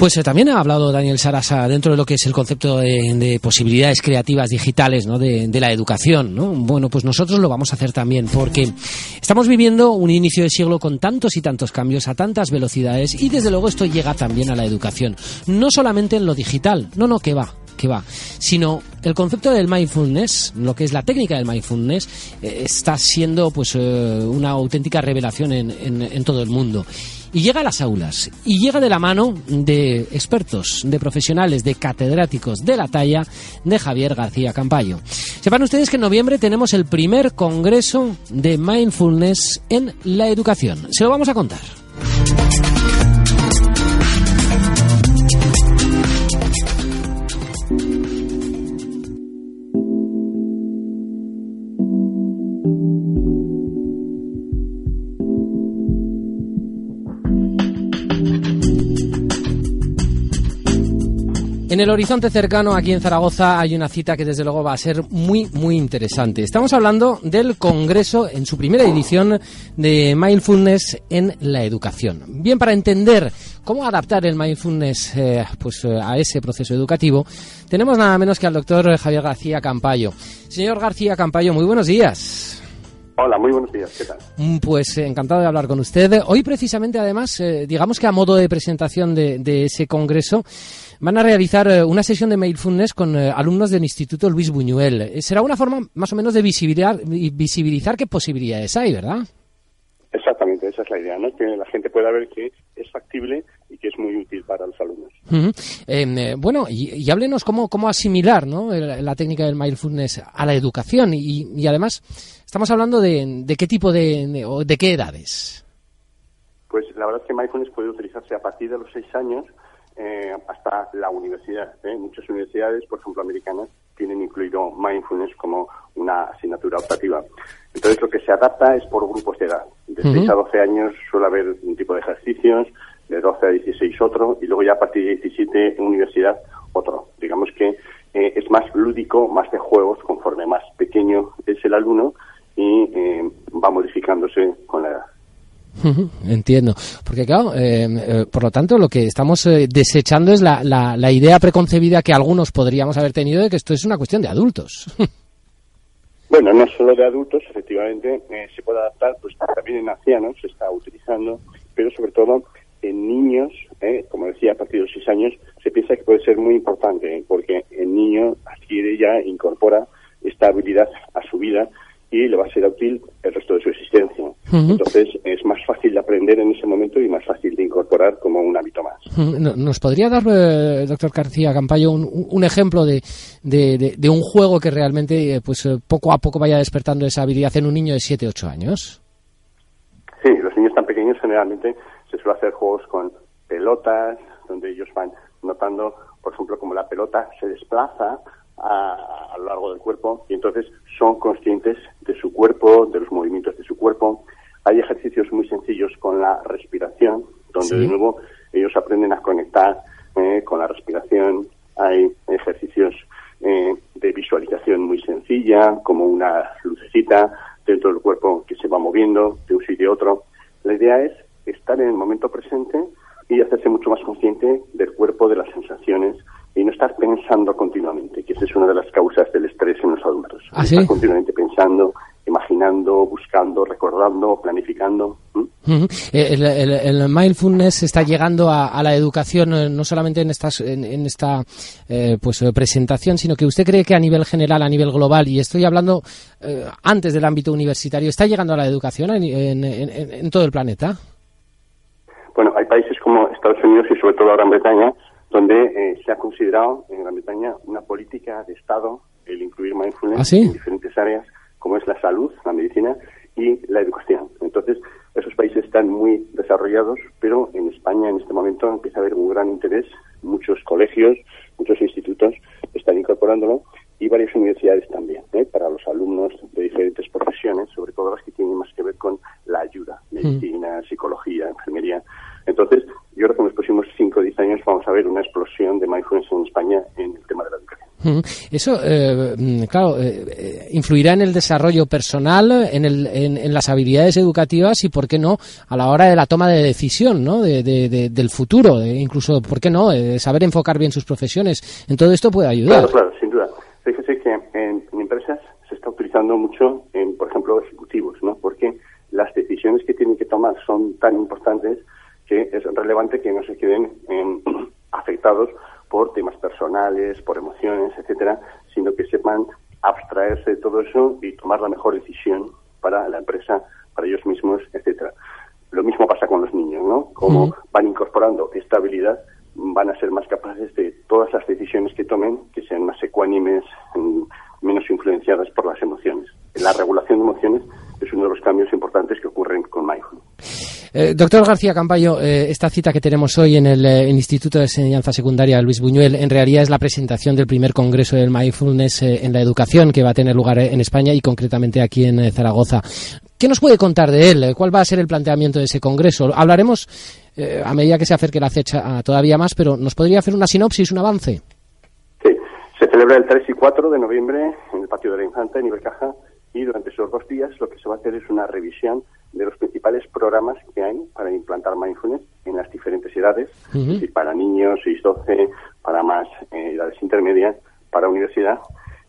Pues eh, también ha hablado Daniel Sarasa dentro de lo que es el concepto de, posibilidades creativas digitales ¿no? de, la educación. ¿no? Bueno, pues nosotros lo vamos a hacer también porque estamos viviendo un inicio de siglo con tantos y tantos cambios a tantas velocidades y desde luego esto llega también a la educación. No solamente en lo digital, no, no, que va, que va, sino el concepto del mindfulness, lo que es la técnica del mindfulness, eh, está siendo pues eh, una auténtica revelación en todo el mundo y llega a las aulas y llega de la mano de expertos, de profesionales, de catedráticos de la talla de Javier García Campayo. Sepan ustedes que en noviembre tenemos el primer congreso de mindfulness en la educación. Se lo vamos a contar. En el horizonte cercano, aquí en Zaragoza, hay una cita que desde luego va a ser muy, muy interesante. Estamos hablando del Congreso en su primera edición de Mindfulness en la educación. Bien, para entender cómo adaptar el mindfulness eh, pues, eh, a ese proceso educativo, tenemos nada menos que al doctor Javier García Campayo. Señor García Campayo, muy buenos días. Hola, muy buenos días, ¿qué tal? Mm, pues eh, encantado de hablar con usted. Hoy precisamente, además, digamos que a modo de presentación de, de ese congreso, van a realizar eh, una sesión de Mindfulness con eh, alumnos del Instituto Luis Buñuel. Eh, será una forma más o menos de visibilizar, visibilizar qué posibilidades hay, ¿verdad? Exactamente, esa es la idea, ¿no? Que la gente pueda ver que es factible y que es muy útil para los alumnos. Em, bueno, y, háblenos cómo, cómo asimilar ¿no? la, técnica del mindfulness a la educación y, además estamos hablando de, de qué tipo de, de, de qué edades. Pues la verdad es que mindfulness puede utilizarse a partir de los seis años eh, hasta la universidad. ¿eh? Muchas universidades, por ejemplo, americanas, tienen incluido mindfulness como una asignatura optativa. Entonces, lo que se adapta es por grupos de edad. De 6 a 12 años suele haber un tipo de ejercicios, de 12 a 16 otro, y luego ya a partir de 17 en universidad otro. Digamos que eh, es más lúdico, más de juegos, conforme más pequeño es el alumno y va modificándose con la edad. Entiendo. Porque, claro, eh, eh, por lo tanto, lo que estamos eh, desechando es la, la, idea preconcebida que algunos podríamos haber tenido de que esto es una cuestión de adultos. bueno, no solo de adultos, efectivamente, se puede adaptar, pues también en ancianos se está utilizando, pero sobre todo niños, como decía, a partir de los 6 años, se piensa que puede ser muy importante, porque el niño adquiere ya, incorpora esta habilidad a su vida y le va a ser útil el resto de su existencia. Entonces es más fácil de aprender en ese momento y más fácil de incorporar como un hábito más. ¿Nos podría dar, eh, doctor García Campayo, un, ejemplo de, de, un juego que realmente eh, pues eh, poco a poco vaya despertando esa habilidad en un niño de 7, 8 años? Sí, los niños tan pequeños generalmente se suele hacer juegos con pelotas, donde ellos van notando, por ejemplo, como la pelota se desplaza a, lo largo del cuerpo y entonces son conscientes de su cuerpo, de los movimientos de su cuerpo. Hay ejercicios muy sencillos con la respiración, donde de nuevo ellos aprenden a conectar eh, con la respiración. Hay ejercicios eh, de visualización muy sencilla, como una lucecita dentro del cuerpo que se va moviendo de un sitio a otro. La idea es estar en el momento presente y hacerse mucho más consciente del cuerpo, de las sensaciones, y no estar pensando continuamente, que esa es una de las causas del estrés en los adultos. ¿Ah, estar continuamente pensando, imaginando, buscando, recordando, planificando. Eh, el, mindfulness está llegando a, la educación eh, no solamente en, estas, en, esta eh, pues presentación, sino que usted cree que a nivel general, a nivel global, y estoy hablando antes del ámbito universitario, está llegando a la educación en, en todo el planeta. Bueno, hay países como Estados Unidos y sobre todo Gran Bretaña donde eh, se ha considerado en Gran Bretaña una política de Estado el incluir mindfulness ¿Ah, en diferentes áreas, como es la salud, la medicina y la educación. Entonces, esos países están muy desarrollados, pero en España en este momento empieza a haber un gran interés. Muchos colegios, muchos institutos están incorporándolo y varias universidades también, ¿eh? para los alumnos de diferentes profesiones, sobre todo las que tienen más que ver con la ayuda. Medicina, psicología, enfermería. Entonces, yo creo que en los próximos 5 o 10 años vamos a ver una explosión de mindfulness en España en el tema de la educación. Eso, eh, mm, claro, eh, influirá en el desarrollo personal, en, el, en, las habilidades educativas y, ¿por qué no?, a la hora de la toma de decisión, ¿no?, de, del futuro, incluso, ¿por qué no?, saber enfocar bien sus profesiones. En todo esto puede ayudar. Claro, claro, sin duda. Fíjese que en, empresas se está utilizando mucho, en, por ejemplo, ejecutivos, ¿no?, porque las decisiones que tienen que tomar son tan importantes que es relevante que no se queden afectados por temas personales, por emociones, etcétera, sino que sepan abstraerse de todo eso y tomar la mejor decisión para la empresa, para ellos mismos, etcétera. Lo mismo pasa con los niños, ¿no? Como van incorporando esta habilidad, van a ser más capaces de todas las decisiones que tomen, que sean más ecuánimes, menos influenciadas por las emociones. La regulación de emociones es uno de los cambios importantes que ocurren con mindfulness. Eh, doctor García Campayo, eh, esta cita que tenemos hoy en el, eh, Instituto de Enseñanza Secundaria Luis Buñuel en realidad es la presentación del primer Congreso del Mindfulness en la Educación que va a tener lugar en España y concretamente aquí en Zaragoza. ¿Qué nos puede contar de él? ¿Cuál va a ser el planteamiento de ese Congreso? Hablaremos a medida que se acerque la fecha todavía más, pero ¿nos podría hacer una sinopsis, un avance? Sí, se celebra el 3 y 4 de noviembre en el Patio de la Infanta, en Ibercaja, y durante esos dos días lo que se va a hacer es una revisión de los principales programas que hay para implantar mindfulness en las diferentes edades, para niños, 6-12, para más eh, edades intermedias, para universidad,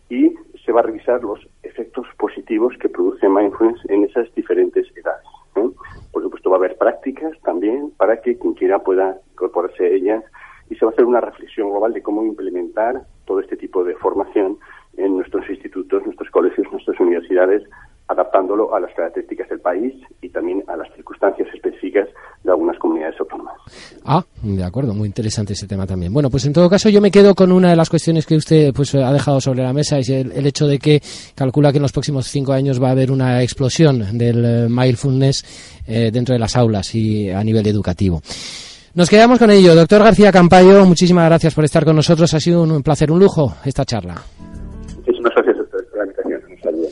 y se va a revisar los efectos positivos que produce mindfulness en esas diferentes edades. ¿eh? Por supuesto, va a haber prácticas también para que quien quiera pueda incorporarse a ellas y se va a hacer una reflexión global de cómo implementar todo este tipo de formación en nuestros institutos, nuestros colegios, nuestras universidades, adaptándolo a las características del país y también a las circunstancias específicas de algunas comunidades autónomas. Ah, de acuerdo, muy interesante ese tema también. Bueno, pues en todo caso yo me quedo con una de las cuestiones que usted pues ha dejado sobre la mesa, es el, hecho de que calcula que en los próximos cinco años va a haber una explosión del eh, mindfulness eh, dentro de las aulas y a nivel educativo. Nos quedamos con ello. Doctor García Campayo, muchísimas gracias por estar con nosotros. Ha sido un placer, un lujo esta charla. Muchísimas gracias a ustedes por la invitación. Un saludo.